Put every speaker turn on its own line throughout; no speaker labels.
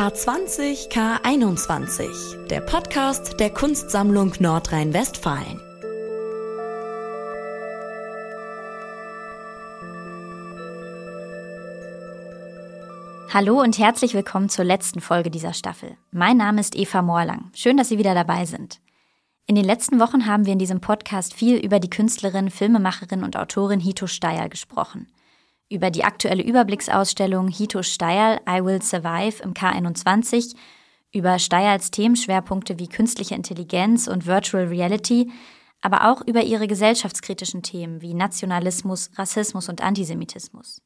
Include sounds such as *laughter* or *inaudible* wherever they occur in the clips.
K20 K21, der Podcast der Kunstsammlung Nordrhein-Westfalen.
Hallo und herzlich willkommen zur letzten Folge dieser Staffel. Mein Name ist Eva Morlang. Schön, dass Sie wieder dabei sind. In den letzten Wochen haben wir in diesem Podcast viel über die Künstlerin, Filmemacherin und Autorin Hito Steyerl gesprochen. Über die aktuelle Überblicksausstellung Hito Steyerl I Will Survive im K21, über Steyerls Themenschwerpunkte wie künstliche Intelligenz und Virtual Reality, aber auch über ihre gesellschaftskritischen Themen wie Nationalismus, Rassismus und Antisemitismus.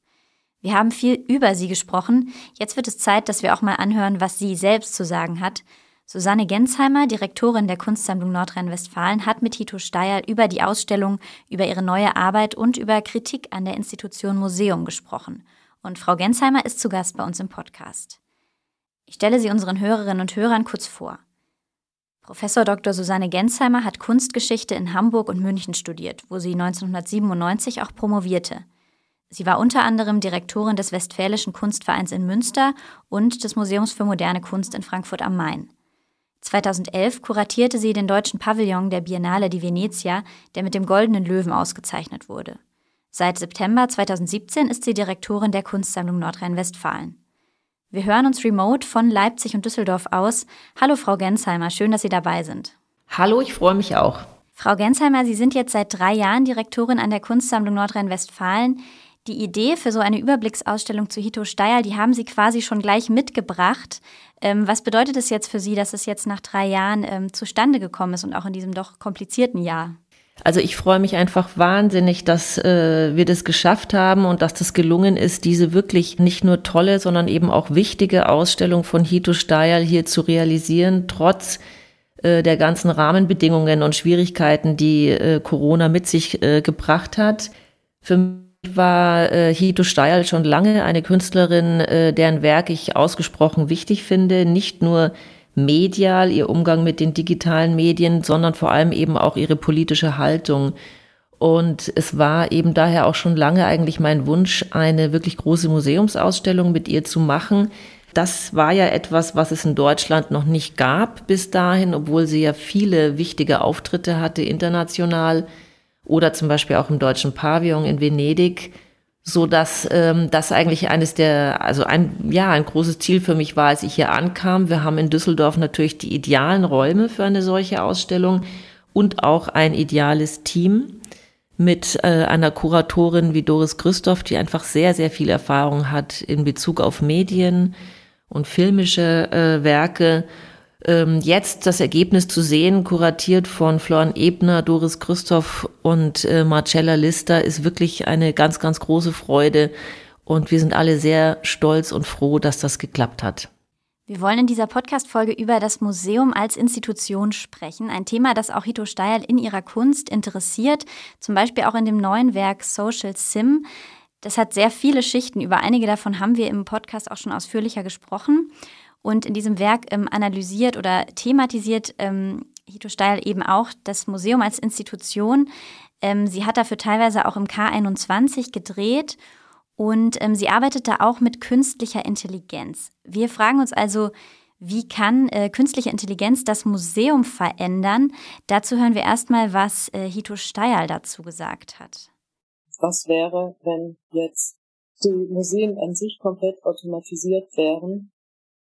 Wir haben viel über sie gesprochen. Jetzt wird es Zeit, dass wir auch mal anhören, was sie selbst zu sagen hat. Susanne Gensheimer, Direktorin der Kunstsammlung Nordrhein-Westfalen, hat mit Tito Steyer über die Ausstellung, über ihre neue Arbeit und über Kritik an der Institution Museum gesprochen. Und Frau Gensheimer ist zu Gast bei uns im Podcast. Ich stelle sie unseren Hörerinnen und Hörern kurz vor. Professor Dr. Susanne Gensheimer hat Kunstgeschichte in Hamburg und München studiert, wo sie 1997 auch promovierte. Sie war unter anderem Direktorin des Westfälischen Kunstvereins in Münster und des Museums für moderne Kunst in Frankfurt am Main. 2011 kuratierte sie den deutschen Pavillon der Biennale di Venezia, der mit dem Goldenen Löwen ausgezeichnet wurde. Seit September 2017 ist sie Direktorin der Kunstsammlung Nordrhein-Westfalen. Wir hören uns remote von Leipzig und Düsseldorf aus. Hallo Frau Gensheimer, schön, dass Sie dabei sind.
Hallo, ich freue mich auch.
Frau Gensheimer, Sie sind jetzt seit drei Jahren Direktorin an der Kunstsammlung Nordrhein-Westfalen. Die Idee für so eine Überblicksausstellung zu Hito Steyr, die haben Sie quasi schon gleich mitgebracht. Ähm, was bedeutet es jetzt für Sie, dass es jetzt nach drei Jahren ähm, zustande gekommen ist und auch in diesem doch komplizierten Jahr?
Also ich freue mich einfach wahnsinnig, dass äh, wir das geschafft haben und dass das gelungen ist, diese wirklich nicht nur tolle, sondern eben auch wichtige Ausstellung von Hito Steyr hier zu realisieren, trotz äh, der ganzen Rahmenbedingungen und Schwierigkeiten, die äh, Corona mit sich äh, gebracht hat. Für war äh, Hito Steil schon lange eine Künstlerin, äh, deren Werk ich ausgesprochen wichtig finde, nicht nur medial, ihr Umgang mit den digitalen Medien, sondern vor allem eben auch ihre politische Haltung. Und es war eben daher auch schon lange eigentlich mein Wunsch, eine wirklich große Museumsausstellung mit ihr zu machen. Das war ja etwas, was es in Deutschland noch nicht gab bis dahin, obwohl sie ja viele wichtige Auftritte hatte international oder zum Beispiel auch im Deutschen Pavillon in Venedig, so dass ähm, das eigentlich eines der, also ein, ja, ein großes Ziel für mich war, als ich hier ankam. Wir haben in Düsseldorf natürlich die idealen Räume für eine solche Ausstellung und auch ein ideales Team mit äh, einer Kuratorin wie Doris Christoph, die einfach sehr, sehr viel Erfahrung hat in Bezug auf Medien und filmische äh, Werke ähm, jetzt das Ergebnis zu sehen, kuratiert von Florian Ebner, Doris Christoph und äh, Marcella Lister, ist wirklich eine ganz, ganz große Freude. Und wir sind alle sehr stolz und froh, dass das geklappt hat.
Wir wollen in dieser Podcast-Folge über das Museum als Institution sprechen. Ein Thema, das auch Hito Steil in ihrer Kunst interessiert. Zum Beispiel auch in dem neuen Werk Social Sim. Das hat sehr viele Schichten. Über einige davon haben wir im Podcast auch schon ausführlicher gesprochen. Und in diesem Werk ähm, analysiert oder thematisiert ähm, Hito Steil eben auch das Museum als Institution. Ähm, sie hat dafür teilweise auch im K21 gedreht und ähm, sie arbeitet da auch mit künstlicher Intelligenz. Wir fragen uns also, wie kann äh, künstliche Intelligenz das Museum verändern? Dazu hören wir erstmal, was äh, Hito Steil dazu gesagt hat.
Was wäre, wenn jetzt die Museen an sich komplett automatisiert wären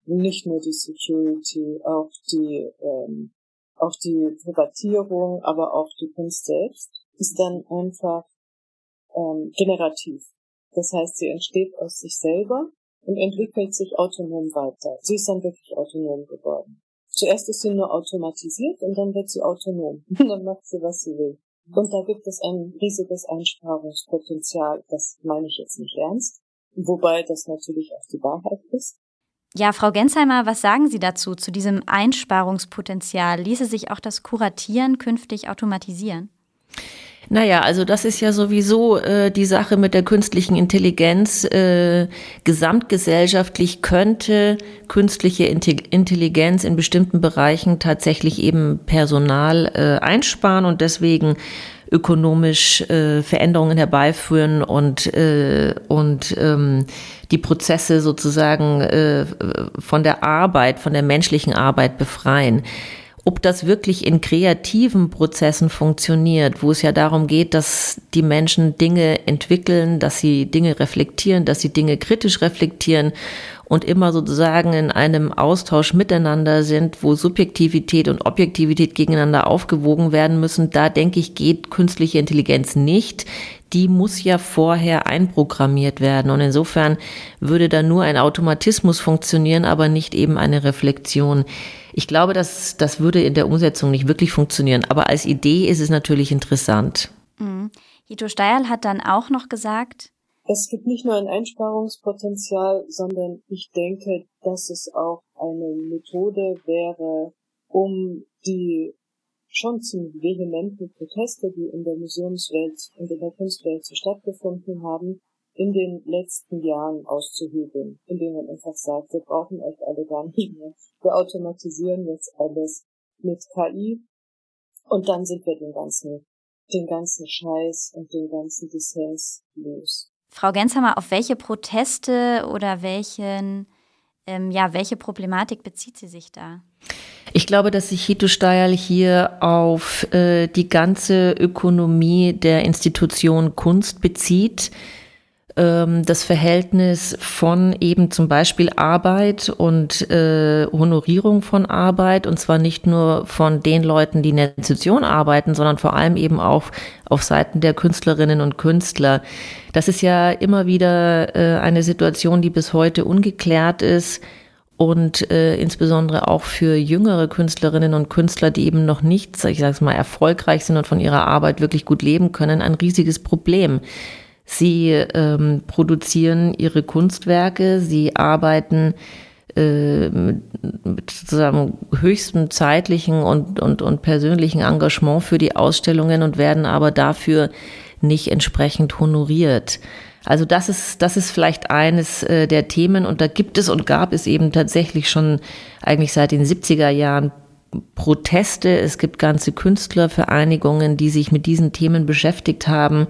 nicht nur die Security, auch die, ähm, auch die Privatierung, aber auch die Kunst selbst, ist dann einfach ähm, generativ. Das heißt, sie entsteht aus sich selber und entwickelt sich autonom weiter. Sie ist dann wirklich autonom geworden. Zuerst ist sie nur automatisiert und dann wird sie autonom. Und *laughs* dann macht sie, was sie will. Und da gibt es ein riesiges Einsparungspotenzial. Das meine ich jetzt nicht ernst. Wobei das natürlich auch die Wahrheit ist.
Ja, Frau Gensheimer, was sagen Sie dazu, zu diesem Einsparungspotenzial? Ließe sich auch das Kuratieren künftig automatisieren?
Naja, also das ist ja sowieso äh, die Sache mit der künstlichen Intelligenz. Äh, gesamtgesellschaftlich könnte künstliche Intelligenz in bestimmten Bereichen tatsächlich eben Personal äh, einsparen und deswegen ökonomisch äh, Veränderungen herbeiführen und, äh, und ähm, die Prozesse sozusagen äh, von der Arbeit, von der menschlichen Arbeit befreien. Ob das wirklich in kreativen Prozessen funktioniert, wo es ja darum geht, dass die Menschen Dinge entwickeln, dass sie Dinge reflektieren, dass sie Dinge kritisch reflektieren und immer sozusagen in einem Austausch miteinander sind, wo Subjektivität und Objektivität gegeneinander aufgewogen werden müssen, da denke ich, geht künstliche Intelligenz nicht. Die muss ja vorher einprogrammiert werden. Und insofern würde da nur ein Automatismus funktionieren, aber nicht eben eine Reflexion. Ich glaube, dass das würde in der Umsetzung nicht wirklich funktionieren. Aber als Idee ist es natürlich interessant.
Mhm. Hito Steierl hat dann auch noch gesagt,
es gibt nicht nur ein Einsparungspotenzial, sondern ich denke, dass es auch eine Methode wäre, um die schon ziemlich vehementen Proteste, die in der Museumswelt und in der Kunstwelt stattgefunden haben, in den letzten Jahren auszuhebeln, indem man einfach sagt, wir brauchen euch alle gar nicht mehr. Wir automatisieren jetzt alles mit KI und dann sind wir den ganzen, den ganzen Scheiß und den ganzen Dissens los.
Frau Genshammer, auf welche Proteste oder welchen, ähm, ja, welche Problematik bezieht sie sich da?
Ich glaube, dass sich Hito Steierl hier auf äh, die ganze Ökonomie der Institution Kunst bezieht das Verhältnis von eben zum Beispiel Arbeit und äh, Honorierung von Arbeit und zwar nicht nur von den Leuten, die in der Institution arbeiten, sondern vor allem eben auch auf Seiten der Künstlerinnen und Künstler. Das ist ja immer wieder äh, eine Situation, die bis heute ungeklärt ist und äh, insbesondere auch für jüngere Künstlerinnen und Künstler, die eben noch nicht, ich sage es mal, erfolgreich sind und von ihrer Arbeit wirklich gut leben können, ein riesiges Problem. Sie ähm, produzieren ihre Kunstwerke, sie arbeiten äh, mit sozusagen höchstem zeitlichen und, und, und persönlichen Engagement für die Ausstellungen und werden aber dafür nicht entsprechend honoriert. Also das ist, das ist vielleicht eines äh, der Themen und da gibt es und gab es eben tatsächlich schon eigentlich seit den 70er Jahren Proteste. Es gibt ganze Künstlervereinigungen, die sich mit diesen Themen beschäftigt haben.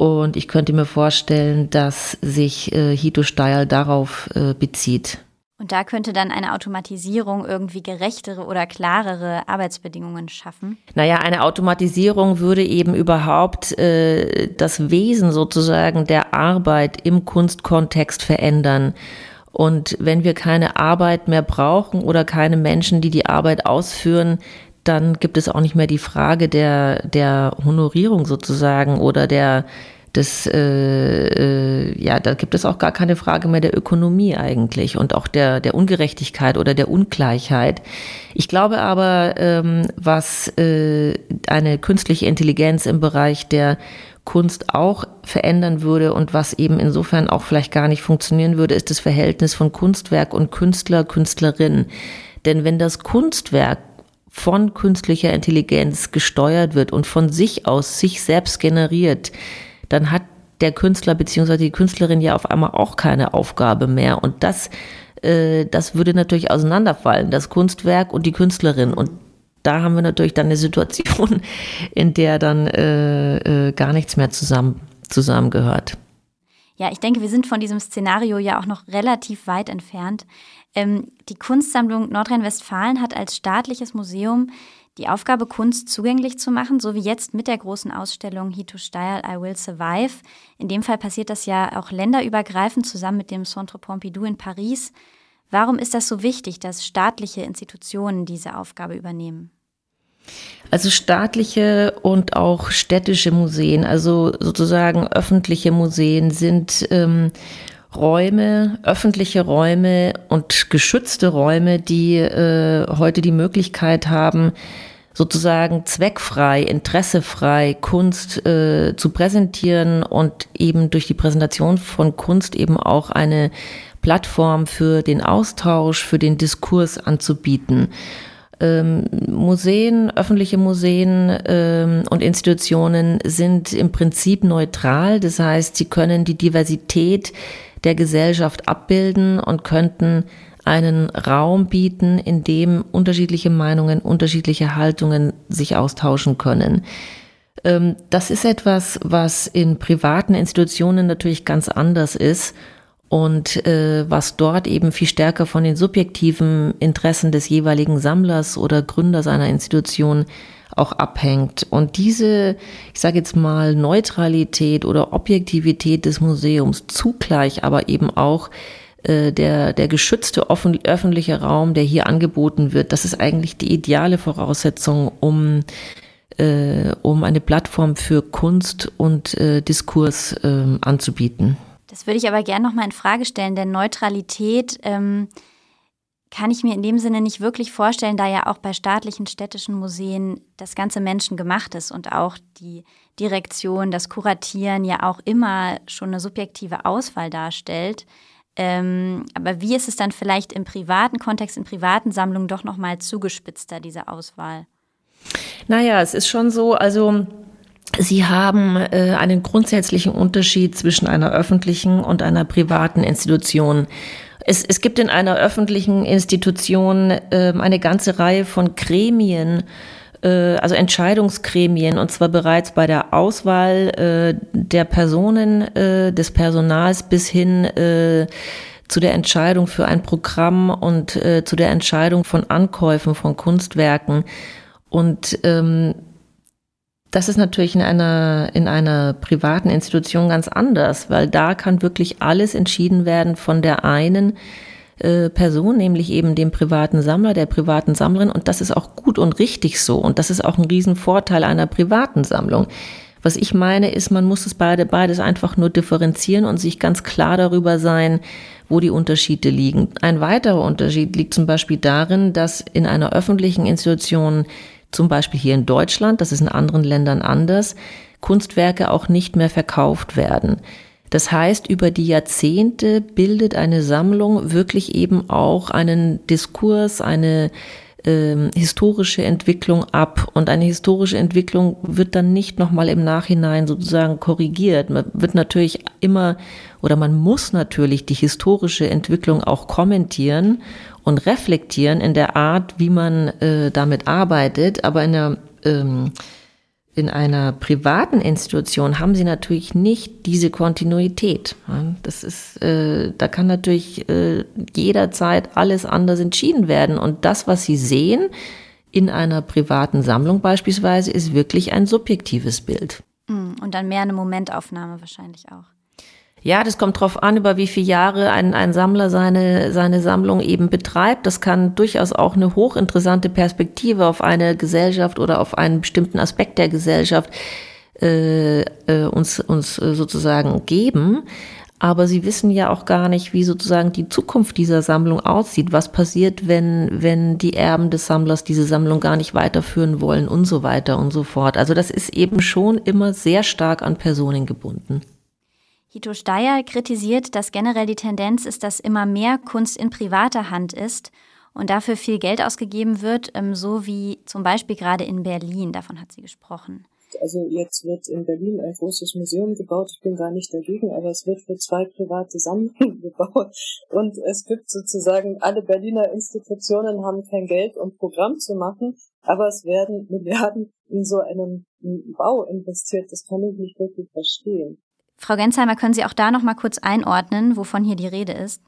Und ich könnte mir vorstellen, dass sich äh, Hito Steil darauf äh, bezieht.
Und da könnte dann eine Automatisierung irgendwie gerechtere oder klarere Arbeitsbedingungen schaffen?
Naja, eine Automatisierung würde eben überhaupt äh, das Wesen sozusagen der Arbeit im Kunstkontext verändern. Und wenn wir keine Arbeit mehr brauchen oder keine Menschen, die die Arbeit ausführen, dann gibt es auch nicht mehr die Frage der, der Honorierung sozusagen oder der, des, äh, äh, ja, da gibt es auch gar keine Frage mehr der Ökonomie eigentlich und auch der, der Ungerechtigkeit oder der Ungleichheit. Ich glaube aber, ähm, was äh, eine künstliche Intelligenz im Bereich der Kunst auch verändern würde und was eben insofern auch vielleicht gar nicht funktionieren würde, ist das Verhältnis von Kunstwerk und Künstler, Künstlerin. Denn wenn das Kunstwerk von künstlicher Intelligenz gesteuert wird und von sich aus sich selbst generiert, dann hat der Künstler bzw. die Künstlerin ja auf einmal auch keine Aufgabe mehr. Und das, äh, das würde natürlich auseinanderfallen, das Kunstwerk und die Künstlerin. Und da haben wir natürlich dann eine Situation, *laughs* in der dann äh, äh, gar nichts mehr zusammen, zusammengehört.
Ja, ich denke, wir sind von diesem Szenario ja auch noch relativ weit entfernt. Ähm, die Kunstsammlung Nordrhein-Westfalen hat als staatliches Museum die Aufgabe, Kunst zugänglich zu machen, so wie jetzt mit der großen Ausstellung Hito Style I Will Survive. In dem Fall passiert das ja auch länderübergreifend zusammen mit dem Centre Pompidou in Paris. Warum ist das so wichtig, dass staatliche Institutionen diese Aufgabe übernehmen?
Also staatliche und auch städtische Museen, also sozusagen öffentliche Museen sind ähm, Räume, öffentliche Räume und geschützte Räume, die äh, heute die Möglichkeit haben, sozusagen zweckfrei, interessefrei Kunst äh, zu präsentieren und eben durch die Präsentation von Kunst eben auch eine Plattform für den Austausch, für den Diskurs anzubieten. Ähm, Museen, öffentliche Museen ähm, und Institutionen sind im Prinzip neutral. Das heißt, sie können die Diversität der Gesellschaft abbilden und könnten einen Raum bieten, in dem unterschiedliche Meinungen, unterschiedliche Haltungen sich austauschen können. Ähm, das ist etwas, was in privaten Institutionen natürlich ganz anders ist und äh, was dort eben viel stärker von den subjektiven Interessen des jeweiligen Sammlers oder Gründers einer Institution auch abhängt. Und diese, ich sage jetzt mal, Neutralität oder Objektivität des Museums zugleich aber eben auch äh, der, der geschützte offen, öffentliche Raum, der hier angeboten wird, das ist eigentlich die ideale Voraussetzung, um äh, um eine Plattform für Kunst und äh, Diskurs äh, anzubieten.
Das würde ich aber gerne nochmal in Frage stellen, denn Neutralität ähm, kann ich mir in dem Sinne nicht wirklich vorstellen, da ja auch bei staatlichen städtischen Museen das ganze Menschen gemacht ist und auch die Direktion, das Kuratieren ja auch immer schon eine subjektive Auswahl darstellt. Ähm, aber wie ist es dann vielleicht im privaten Kontext, in privaten Sammlungen doch nochmal zugespitzter, diese Auswahl?
Naja, es ist schon so, also Sie haben äh, einen grundsätzlichen Unterschied zwischen einer öffentlichen und einer privaten Institution. Es, es gibt in einer öffentlichen Institution äh, eine ganze Reihe von Gremien, äh, also Entscheidungsgremien, und zwar bereits bei der Auswahl äh, der Personen, äh, des Personals bis hin äh, zu der Entscheidung für ein Programm und äh, zu der Entscheidung von Ankäufen von Kunstwerken. Und ähm, das ist natürlich in einer, in einer privaten Institution ganz anders, weil da kann wirklich alles entschieden werden von der einen äh, Person, nämlich eben dem privaten Sammler, der privaten Sammlerin. Und das ist auch gut und richtig so. Und das ist auch ein Riesenvorteil einer privaten Sammlung. Was ich meine, ist, man muss es beide, beides einfach nur differenzieren und sich ganz klar darüber sein, wo die Unterschiede liegen. Ein weiterer Unterschied liegt zum Beispiel darin, dass in einer öffentlichen Institution zum Beispiel hier in Deutschland, das ist in anderen Ländern anders, Kunstwerke auch nicht mehr verkauft werden. Das heißt, über die Jahrzehnte bildet eine Sammlung wirklich eben auch einen Diskurs, eine ähm, historische Entwicklung ab. Und eine historische Entwicklung wird dann nicht nochmal im Nachhinein sozusagen korrigiert. Man wird natürlich immer oder man muss natürlich die historische Entwicklung auch kommentieren und reflektieren in der Art, wie man äh, damit arbeitet. Aber in der ähm, in einer privaten Institution haben sie natürlich nicht diese Kontinuität. Das ist, äh, da kann natürlich äh, jederzeit alles anders entschieden werden. Und das, was sie sehen in einer privaten Sammlung beispielsweise, ist wirklich ein subjektives Bild.
Mm, und dann mehr eine Momentaufnahme wahrscheinlich auch.
Ja, das kommt drauf an, über wie viele Jahre ein, ein Sammler seine, seine Sammlung eben betreibt. Das kann durchaus auch eine hochinteressante Perspektive auf eine Gesellschaft oder auf einen bestimmten Aspekt der Gesellschaft äh, äh, uns, uns äh, sozusagen geben. Aber sie wissen ja auch gar nicht, wie sozusagen die Zukunft dieser Sammlung aussieht. Was passiert, wenn, wenn die Erben des Sammlers diese Sammlung gar nicht weiterführen wollen und so weiter und so fort. Also das ist eben schon immer sehr stark an Personen gebunden.
Hito Steyer kritisiert, dass generell die Tendenz ist, dass immer mehr Kunst in privater Hand ist und dafür viel Geld ausgegeben wird, ähm, so wie zum Beispiel gerade in Berlin. Davon hat sie gesprochen.
Also jetzt wird in Berlin ein großes Museum gebaut. Ich bin gar nicht dagegen, aber es wird für zwei private Sammlungen *laughs* gebaut. Und es gibt sozusagen, alle Berliner Institutionen haben kein Geld, um Programm zu machen, aber es werden Milliarden in so einen Bau investiert. Das kann ich nicht wirklich verstehen.
Frau Gensheimer, können Sie auch da noch mal kurz einordnen, wovon hier die Rede ist?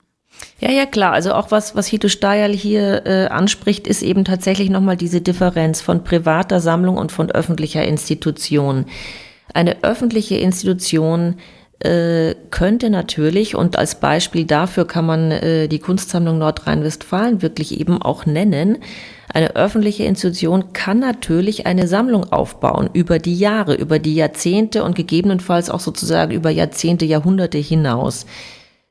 Ja, ja, klar. Also auch was, was Hito Steierl hier äh, anspricht, ist eben tatsächlich nochmal diese Differenz von privater Sammlung und von öffentlicher Institution. Eine öffentliche Institution äh, könnte natürlich, und als Beispiel dafür kann man äh, die Kunstsammlung Nordrhein-Westfalen wirklich eben auch nennen, eine öffentliche Institution kann natürlich eine Sammlung aufbauen über die Jahre, über die Jahrzehnte und gegebenenfalls auch sozusagen über Jahrzehnte, Jahrhunderte hinaus.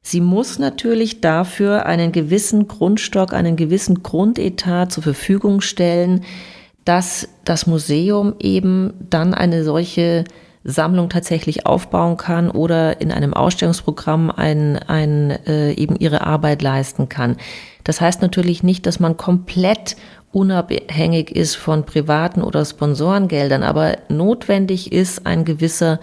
Sie muss natürlich dafür einen gewissen Grundstock, einen gewissen Grundetat zur Verfügung stellen, dass das Museum eben dann eine solche Sammlung tatsächlich aufbauen kann oder in einem Ausstellungsprogramm ein, ein, äh, eben ihre Arbeit leisten kann. Das heißt natürlich nicht, dass man komplett unabhängig ist von privaten oder Sponsorengeldern, aber notwendig ist ein gewisser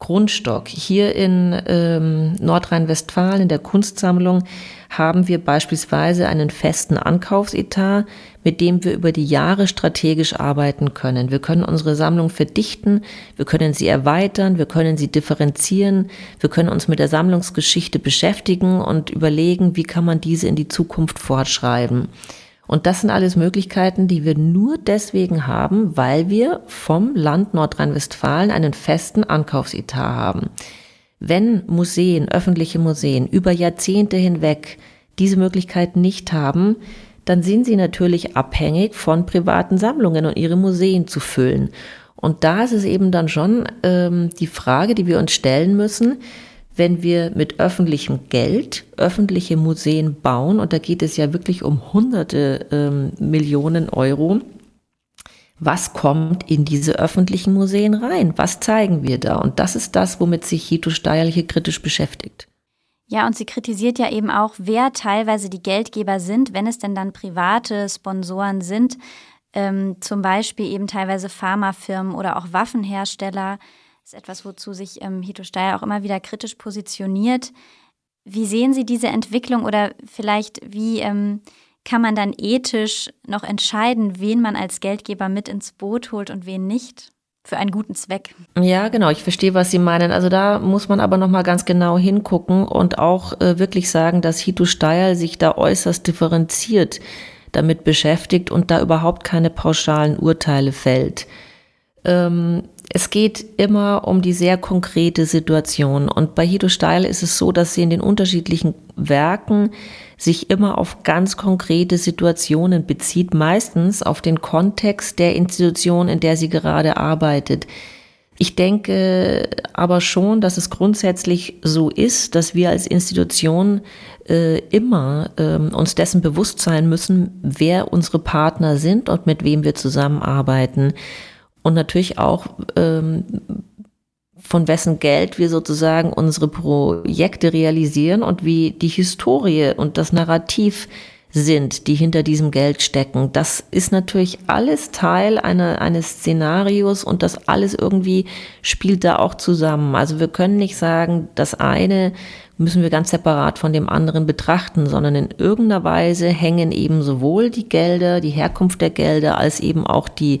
Grundstock. Hier in ähm, Nordrhein-Westfalen in der Kunstsammlung haben wir beispielsweise einen festen Ankaufsetat, mit dem wir über die Jahre strategisch arbeiten können. Wir können unsere Sammlung verdichten, wir können sie erweitern, wir können sie differenzieren, wir können uns mit der Sammlungsgeschichte beschäftigen und überlegen, wie kann man diese in die Zukunft fortschreiben. Und das sind alles Möglichkeiten, die wir nur deswegen haben, weil wir vom Land Nordrhein-Westfalen einen festen Ankaufsetat haben. Wenn Museen, öffentliche Museen über Jahrzehnte hinweg diese Möglichkeit nicht haben, dann sind sie natürlich abhängig von privaten Sammlungen und ihre Museen zu füllen. Und da ist es eben dann schon ähm, die Frage, die wir uns stellen müssen, wenn wir mit öffentlichem Geld öffentliche Museen bauen, und da geht es ja wirklich um hunderte ähm, Millionen Euro, was kommt in diese öffentlichen Museen rein? Was zeigen wir da? Und das ist das, womit sich Hito Steierl hier kritisch beschäftigt.
Ja, und sie kritisiert ja eben auch, wer teilweise die Geldgeber sind, wenn es denn dann private Sponsoren sind, ähm, zum Beispiel eben teilweise Pharmafirmen oder auch Waffenhersteller ist etwas, wozu sich ähm, Hito Steyer auch immer wieder kritisch positioniert. Wie sehen Sie diese Entwicklung oder vielleicht wie ähm, kann man dann ethisch noch entscheiden, wen man als Geldgeber mit ins Boot holt und wen nicht? Für einen guten Zweck.
Ja, genau. Ich verstehe, was Sie meinen. Also da muss man aber noch mal ganz genau hingucken und auch äh, wirklich sagen, dass Hito Steyer sich da äußerst differenziert damit beschäftigt und da überhaupt keine pauschalen Urteile fällt. Ähm, es geht immer um die sehr konkrete Situation. Und bei Hido Steil ist es so, dass sie in den unterschiedlichen Werken sich immer auf ganz konkrete Situationen bezieht, meistens auf den Kontext der Institution, in der sie gerade arbeitet. Ich denke aber schon, dass es grundsätzlich so ist, dass wir als Institution äh, immer äh, uns dessen bewusst sein müssen, wer unsere Partner sind und mit wem wir zusammenarbeiten und natürlich auch ähm, von wessen Geld wir sozusagen unsere Projekte realisieren und wie die Historie und das Narrativ sind, die hinter diesem Geld stecken. Das ist natürlich alles Teil einer, eines Szenarios und das alles irgendwie spielt da auch zusammen. Also wir können nicht sagen, das eine müssen wir ganz separat von dem anderen betrachten, sondern in irgendeiner Weise hängen eben sowohl die Gelder, die Herkunft der Gelder, als eben auch die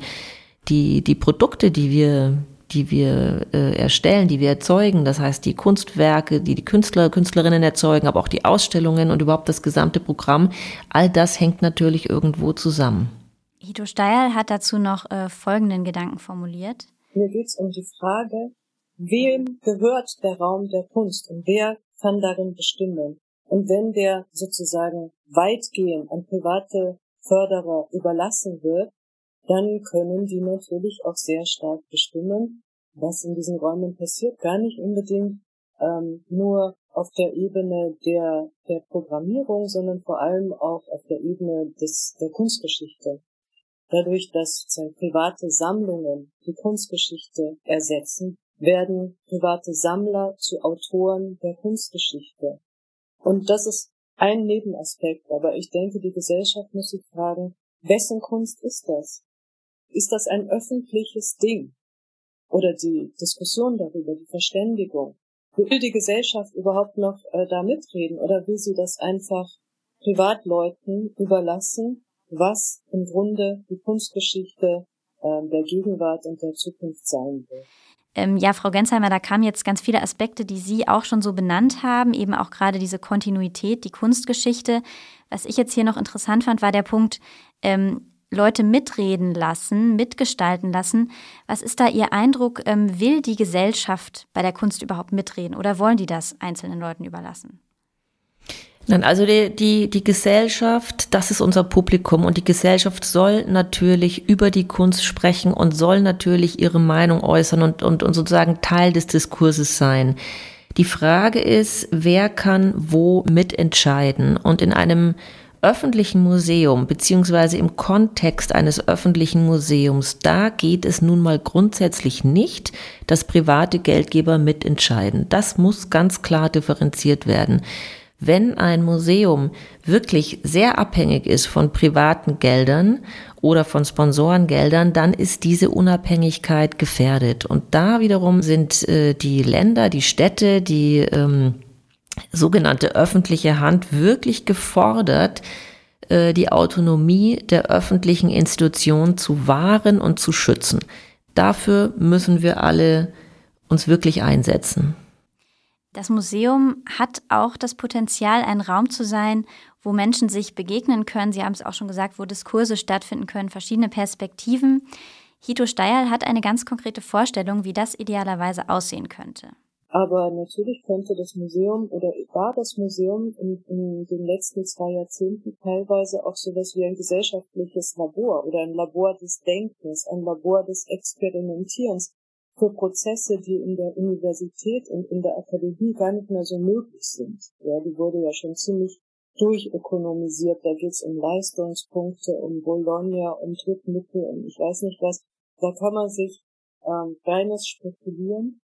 die, die Produkte, die wir, die wir äh, erstellen, die wir erzeugen, das heißt die Kunstwerke, die die Künstler, Künstlerinnen erzeugen, aber auch die Ausstellungen und überhaupt das gesamte Programm, all das hängt natürlich irgendwo zusammen.
Hito Steil hat dazu noch äh, folgenden Gedanken formuliert.
Mir geht es um die Frage, wem gehört der Raum der Kunst und wer kann darin bestimmen? Und wenn der sozusagen weitgehend an private Förderer überlassen wird, dann können die natürlich auch sehr stark bestimmen, was in diesen Räumen passiert. Gar nicht unbedingt ähm, nur auf der Ebene der, der Programmierung, sondern vor allem auch auf der Ebene des, der Kunstgeschichte. Dadurch, dass private Sammlungen die Kunstgeschichte ersetzen, werden private Sammler zu Autoren der Kunstgeschichte. Und das ist ein Nebenaspekt, aber ich denke, die Gesellschaft muss sich fragen, wessen Kunst ist das? Ist das ein öffentliches Ding? Oder die Diskussion darüber, die Verständigung? Will die Gesellschaft überhaupt noch äh, da mitreden oder will sie das einfach Privatleuten überlassen, was im Grunde die Kunstgeschichte äh, der Gegenwart und der Zukunft sein wird?
Ähm, ja, Frau Gensheimer, da kamen jetzt ganz viele Aspekte, die Sie auch schon so benannt haben, eben auch gerade diese Kontinuität, die Kunstgeschichte. Was ich jetzt hier noch interessant fand, war der Punkt, ähm, Leute mitreden lassen, mitgestalten lassen. Was ist da Ihr Eindruck? Ähm, will die Gesellschaft bei der Kunst überhaupt mitreden oder wollen die das einzelnen Leuten überlassen?
Nein, also die, die, die Gesellschaft, das ist unser Publikum und die Gesellschaft soll natürlich über die Kunst sprechen und soll natürlich ihre Meinung äußern und, und, und sozusagen Teil des Diskurses sein. Die Frage ist, wer kann wo mitentscheiden? Und in einem öffentlichen Museum beziehungsweise im Kontext eines öffentlichen Museums, da geht es nun mal grundsätzlich nicht, dass private Geldgeber mitentscheiden. Das muss ganz klar differenziert werden. Wenn ein Museum wirklich sehr abhängig ist von privaten Geldern oder von Sponsorengeldern, dann ist diese Unabhängigkeit gefährdet. Und da wiederum sind äh, die Länder, die Städte, die ähm, sogenannte öffentliche Hand wirklich gefordert, äh, die Autonomie der öffentlichen Institutionen zu wahren und zu schützen. Dafür müssen wir alle uns wirklich einsetzen.
Das Museum hat auch das Potenzial, ein Raum zu sein, wo Menschen sich begegnen können. Sie haben es auch schon gesagt, wo Diskurse stattfinden können, verschiedene Perspektiven. Hito Steierl hat eine ganz konkrete Vorstellung, wie das idealerweise aussehen könnte.
Aber natürlich könnte das Museum oder war das Museum in, in den letzten zwei Jahrzehnten teilweise auch sowas wie ein gesellschaftliches Labor oder ein Labor des Denkens, ein Labor des Experimentierens für Prozesse, die in der Universität und in der Akademie gar nicht mehr so möglich sind. Ja, die wurde ja schon ziemlich durchökonomisiert. Da geht's um Leistungspunkte, um Bologna, um Drittmittel und ich weiß nicht was. Da kann man sich ähm, reines Spekulieren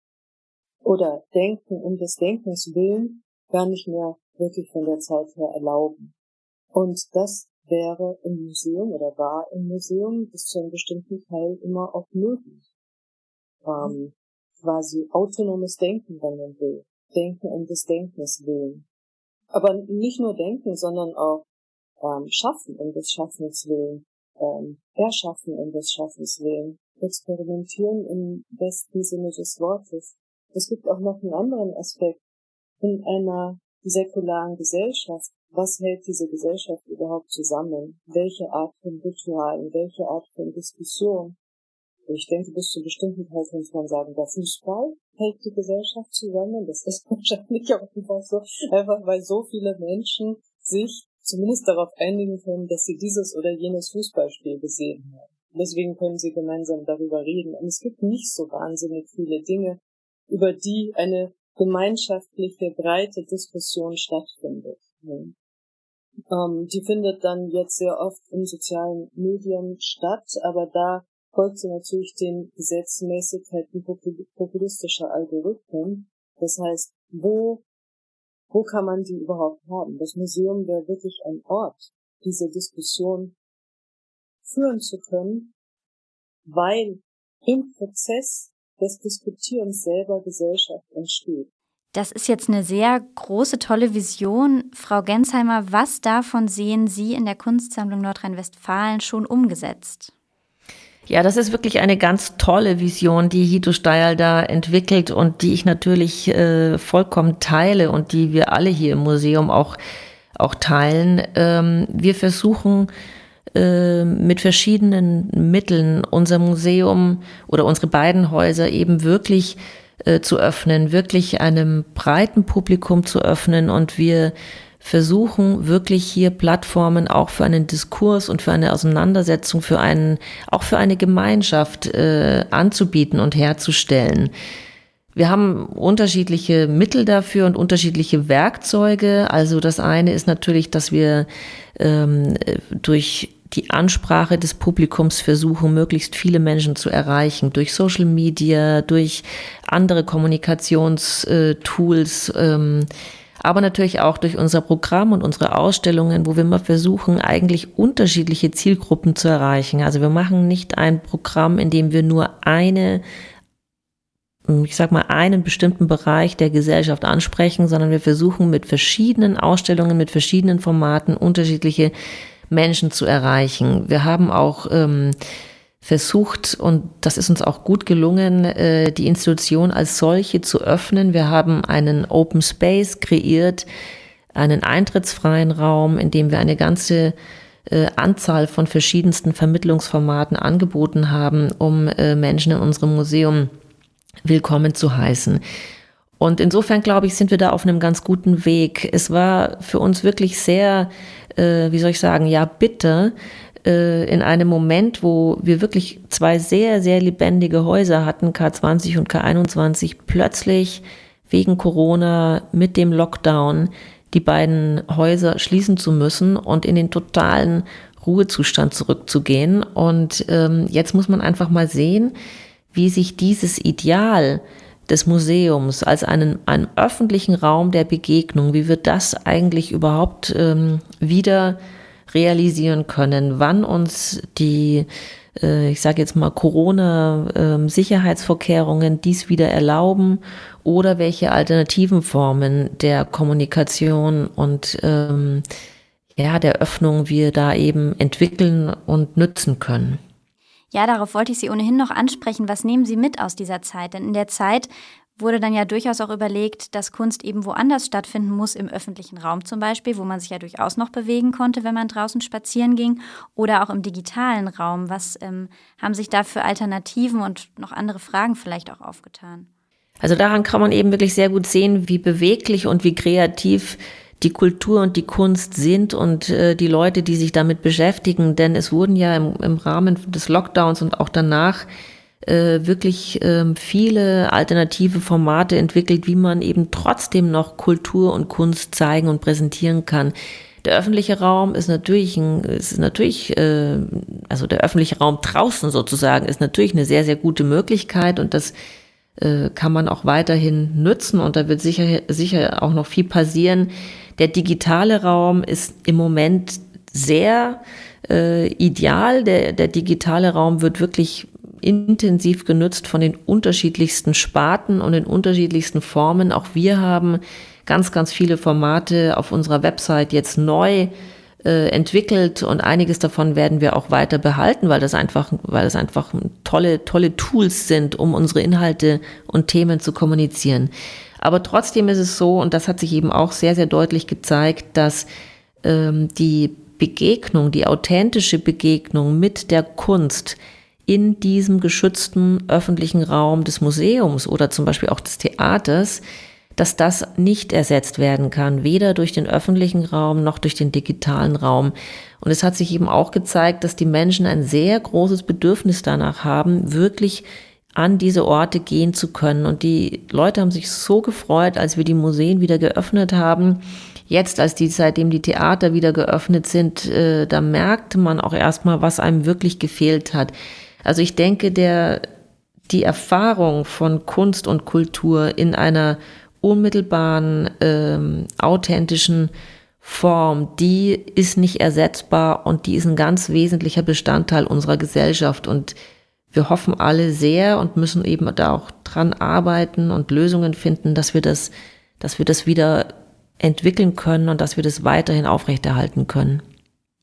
oder Denken um des Denkens willen gar nicht mehr wirklich von der Zeit her erlauben. Und das wäre im Museum oder war im Museum bis zu einem bestimmten Teil immer auch möglich. Ähm, quasi autonomes Denken, wenn man will. Denken um des Denkens willen. Aber nicht nur denken, sondern auch ähm, schaffen um des Schaffens willen. Ähm, erschaffen um des Schaffens willen. Experimentieren im besten Sinne des Wortes. Es gibt auch noch einen anderen Aspekt. In einer säkularen Gesellschaft, was hält diese Gesellschaft überhaupt zusammen? Welche Art von Ritualen, welche Art von Diskussion? Ich denke, bis zu bestimmten Teil kann man sagen, der Fußball hält die Gesellschaft zusammen. Das ist *laughs* wahrscheinlich auch einfach so, einfach weil so viele Menschen sich zumindest darauf einigen können, dass sie dieses oder jenes Fußballspiel gesehen haben. Deswegen können sie gemeinsam darüber reden. Und es gibt nicht so wahnsinnig viele Dinge, über die eine gemeinschaftliche, breite Diskussion stattfindet. Ähm, die findet dann jetzt sehr oft in sozialen Medien statt, aber da folgt sie natürlich den Gesetzmäßigkeiten populistischer Algorithmen. Das heißt, wo, wo kann man die überhaupt haben? Das Museum wäre wirklich ein Ort, diese Diskussion führen zu können, weil im Prozess des Diskutierens selber Gesellschaft entsteht.
Das ist jetzt eine sehr große, tolle Vision. Frau Gensheimer, was davon sehen Sie in der Kunstsammlung Nordrhein-Westfalen schon umgesetzt?
Ja, das ist wirklich eine ganz tolle Vision, die Hito Steil da entwickelt und die ich natürlich äh, vollkommen teile und die wir alle hier im Museum auch, auch teilen. Ähm, wir versuchen äh, mit verschiedenen Mitteln unser Museum oder unsere beiden Häuser eben wirklich äh, zu öffnen, wirklich einem breiten Publikum zu öffnen und wir versuchen wirklich hier Plattformen auch für einen Diskurs und für eine Auseinandersetzung, für einen, auch für eine Gemeinschaft äh, anzubieten und herzustellen. Wir haben unterschiedliche Mittel dafür und unterschiedliche Werkzeuge. Also das eine ist natürlich, dass wir ähm, durch die Ansprache des Publikums versuchen, möglichst viele Menschen zu erreichen, durch Social Media, durch andere Kommunikationstools, ähm, aber natürlich auch durch unser Programm und unsere Ausstellungen, wo wir mal versuchen, eigentlich unterschiedliche Zielgruppen zu erreichen. Also wir machen nicht ein Programm, in dem wir nur eine ich sag mal, einen bestimmten Bereich der Gesellschaft ansprechen, sondern wir versuchen mit verschiedenen Ausstellungen, mit verschiedenen Formaten unterschiedliche Menschen zu erreichen. Wir haben auch ähm, versucht, und das ist uns auch gut gelungen, äh, die Institution als solche zu öffnen. Wir haben einen Open Space kreiert, einen eintrittsfreien Raum, in dem wir eine ganze äh, Anzahl von verschiedensten Vermittlungsformaten angeboten haben, um äh, Menschen in unserem Museum willkommen zu heißen. Und insofern, glaube ich, sind wir da auf einem ganz guten Weg. Es war für uns wirklich sehr, äh, wie soll ich sagen, ja, bitter, äh, in einem Moment, wo wir wirklich zwei sehr, sehr lebendige Häuser hatten, K20 und K21, plötzlich wegen Corona mit dem Lockdown die beiden Häuser schließen zu müssen und in den totalen Ruhezustand zurückzugehen. Und ähm, jetzt muss man einfach mal sehen, wie sich dieses Ideal des Museums als einen, einen öffentlichen Raum der Begegnung, wie wird das eigentlich überhaupt ähm, wieder realisieren können, wann uns die äh, ich sage jetzt mal, Corona-Sicherheitsvorkehrungen dies wieder erlauben oder welche alternativen Formen der Kommunikation und ähm, ja, der Öffnung wir da eben entwickeln und nützen können.
Ja, darauf wollte ich Sie ohnehin noch ansprechen. Was nehmen Sie mit aus dieser Zeit? Denn in der Zeit wurde dann ja durchaus auch überlegt, dass Kunst eben woanders stattfinden muss, im öffentlichen Raum zum Beispiel, wo man sich ja durchaus noch bewegen konnte, wenn man draußen spazieren ging, oder auch im digitalen Raum. Was ähm, haben sich da für Alternativen und noch andere Fragen vielleicht auch aufgetan?
Also daran kann man eben wirklich sehr gut sehen, wie beweglich und wie kreativ die Kultur und die Kunst sind und äh, die Leute, die sich damit beschäftigen. Denn es wurden ja im, im Rahmen des Lockdowns und auch danach äh, wirklich ähm, viele alternative Formate entwickelt, wie man eben trotzdem noch Kultur und Kunst zeigen und präsentieren kann. Der öffentliche Raum ist natürlich ein, ist natürlich, äh, also der öffentliche Raum draußen sozusagen ist natürlich eine sehr, sehr gute Möglichkeit und das äh, kann man auch weiterhin nutzen und da wird sicher, sicher auch noch viel passieren. Der digitale Raum ist im Moment sehr äh, ideal. Der, der digitale Raum wird wirklich intensiv genutzt von den unterschiedlichsten Sparten und in unterschiedlichsten Formen. Auch wir haben ganz, ganz viele Formate auf unserer Website jetzt neu äh, entwickelt und einiges davon werden wir auch weiter behalten, weil das einfach, weil das einfach tolle, tolle Tools sind, um unsere Inhalte und Themen zu kommunizieren. Aber trotzdem ist es so, und das hat sich eben auch sehr, sehr deutlich gezeigt, dass ähm, die Begegnung, die authentische Begegnung mit der Kunst in diesem geschützten öffentlichen Raum des Museums oder zum Beispiel auch des Theaters, dass das nicht ersetzt werden kann, weder durch den öffentlichen Raum noch durch den digitalen Raum. Und es hat sich eben auch gezeigt, dass die Menschen ein sehr großes Bedürfnis danach haben, wirklich an diese Orte gehen zu können. Und die Leute haben sich so gefreut, als wir die Museen wieder geöffnet haben. Jetzt, als die, seitdem die Theater wieder geöffnet sind, äh, da merkte man auch erstmal, was einem wirklich gefehlt hat. Also ich denke, der, die Erfahrung von Kunst und Kultur in einer unmittelbaren, ähm, authentischen Form, die ist nicht ersetzbar und die ist ein ganz wesentlicher Bestandteil unserer Gesellschaft. Und wir hoffen alle sehr und müssen eben da auch dran arbeiten und Lösungen finden, dass wir das, dass wir das wieder entwickeln können und dass wir das weiterhin aufrechterhalten können.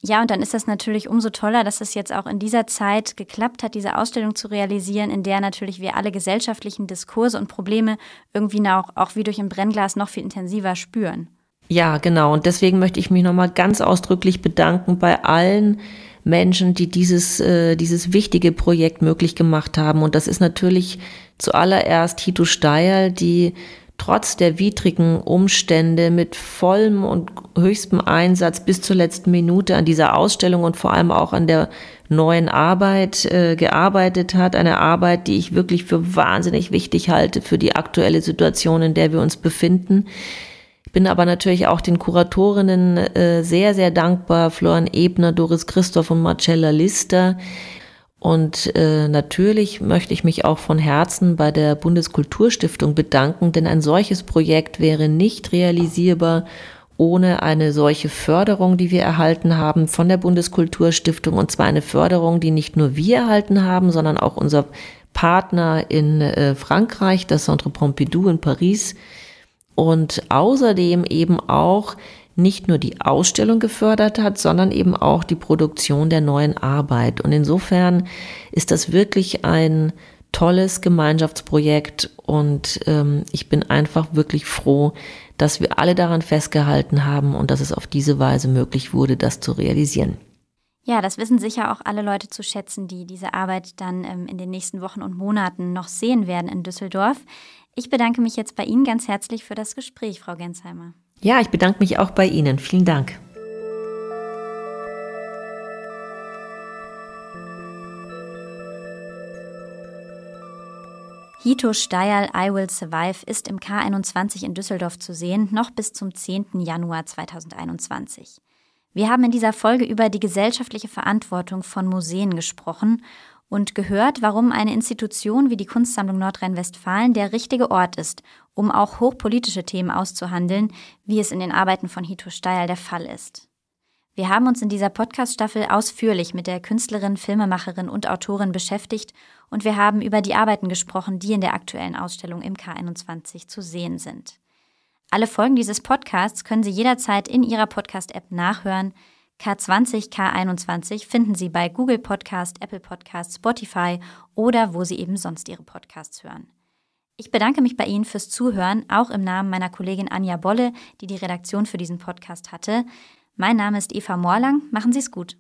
Ja, und dann ist das natürlich umso toller, dass es jetzt auch in dieser Zeit geklappt hat, diese Ausstellung zu realisieren, in der natürlich wir alle gesellschaftlichen Diskurse und Probleme irgendwie auch, auch wie durch ein Brennglas noch viel intensiver spüren.
Ja, genau. Und deswegen möchte ich mich nochmal ganz ausdrücklich bedanken bei allen Menschen, die dieses, äh, dieses wichtige Projekt möglich gemacht haben. Und das ist natürlich zuallererst Hito Steyer, die trotz der widrigen Umstände mit vollem und höchstem Einsatz bis zur letzten Minute an dieser Ausstellung und vor allem auch an der neuen Arbeit äh, gearbeitet hat. Eine Arbeit, die ich wirklich für wahnsinnig wichtig halte für die aktuelle Situation, in der wir uns befinden. Ich bin aber natürlich auch den Kuratorinnen äh, sehr, sehr dankbar, Florian Ebner, Doris Christoph und Marcella Lister, und äh, natürlich möchte ich mich auch von Herzen bei der Bundeskulturstiftung bedanken, denn ein solches Projekt wäre nicht realisierbar ohne eine solche Förderung, die wir erhalten haben von der Bundeskulturstiftung. Und zwar eine Förderung, die nicht nur wir erhalten haben, sondern auch unser Partner in äh, Frankreich, das Centre Pompidou in Paris. Und außerdem eben auch nicht nur die Ausstellung gefördert hat, sondern eben auch die Produktion der neuen Arbeit. Und insofern ist das wirklich ein tolles Gemeinschaftsprojekt und ähm, ich bin einfach wirklich froh, dass wir alle daran festgehalten haben und dass es auf diese Weise möglich wurde, das zu realisieren.
Ja, das wissen sicher auch alle Leute zu schätzen, die diese Arbeit dann ähm, in den nächsten Wochen und Monaten noch sehen werden in Düsseldorf. Ich bedanke mich jetzt bei Ihnen ganz herzlich für das Gespräch, Frau Gensheimer.
Ja, ich bedanke mich auch bei Ihnen. Vielen Dank.
Hito Steyerl I Will Survive ist im K21 in Düsseldorf zu sehen, noch bis zum 10. Januar 2021. Wir haben in dieser Folge über die gesellschaftliche Verantwortung von Museen gesprochen und gehört, warum eine Institution wie die Kunstsammlung Nordrhein-Westfalen der richtige Ort ist, um auch hochpolitische Themen auszuhandeln, wie es in den Arbeiten von Hito Steil der Fall ist. Wir haben uns in dieser Podcast-Staffel ausführlich mit der Künstlerin, Filmemacherin und Autorin beschäftigt und wir haben über die Arbeiten gesprochen, die in der aktuellen Ausstellung im K21 zu sehen sind. Alle Folgen dieses Podcasts können Sie jederzeit in Ihrer Podcast-App nachhören. K20, K21 finden Sie bei Google Podcast, Apple Podcast, Spotify oder wo Sie eben sonst Ihre Podcasts hören. Ich bedanke mich bei Ihnen fürs Zuhören, auch im Namen meiner Kollegin Anja Bolle, die die Redaktion für diesen Podcast hatte. Mein Name ist Eva Morlang. Machen Sie es gut.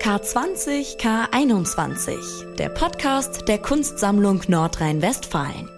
K20, K21, der Podcast der Kunstsammlung Nordrhein-Westfalen.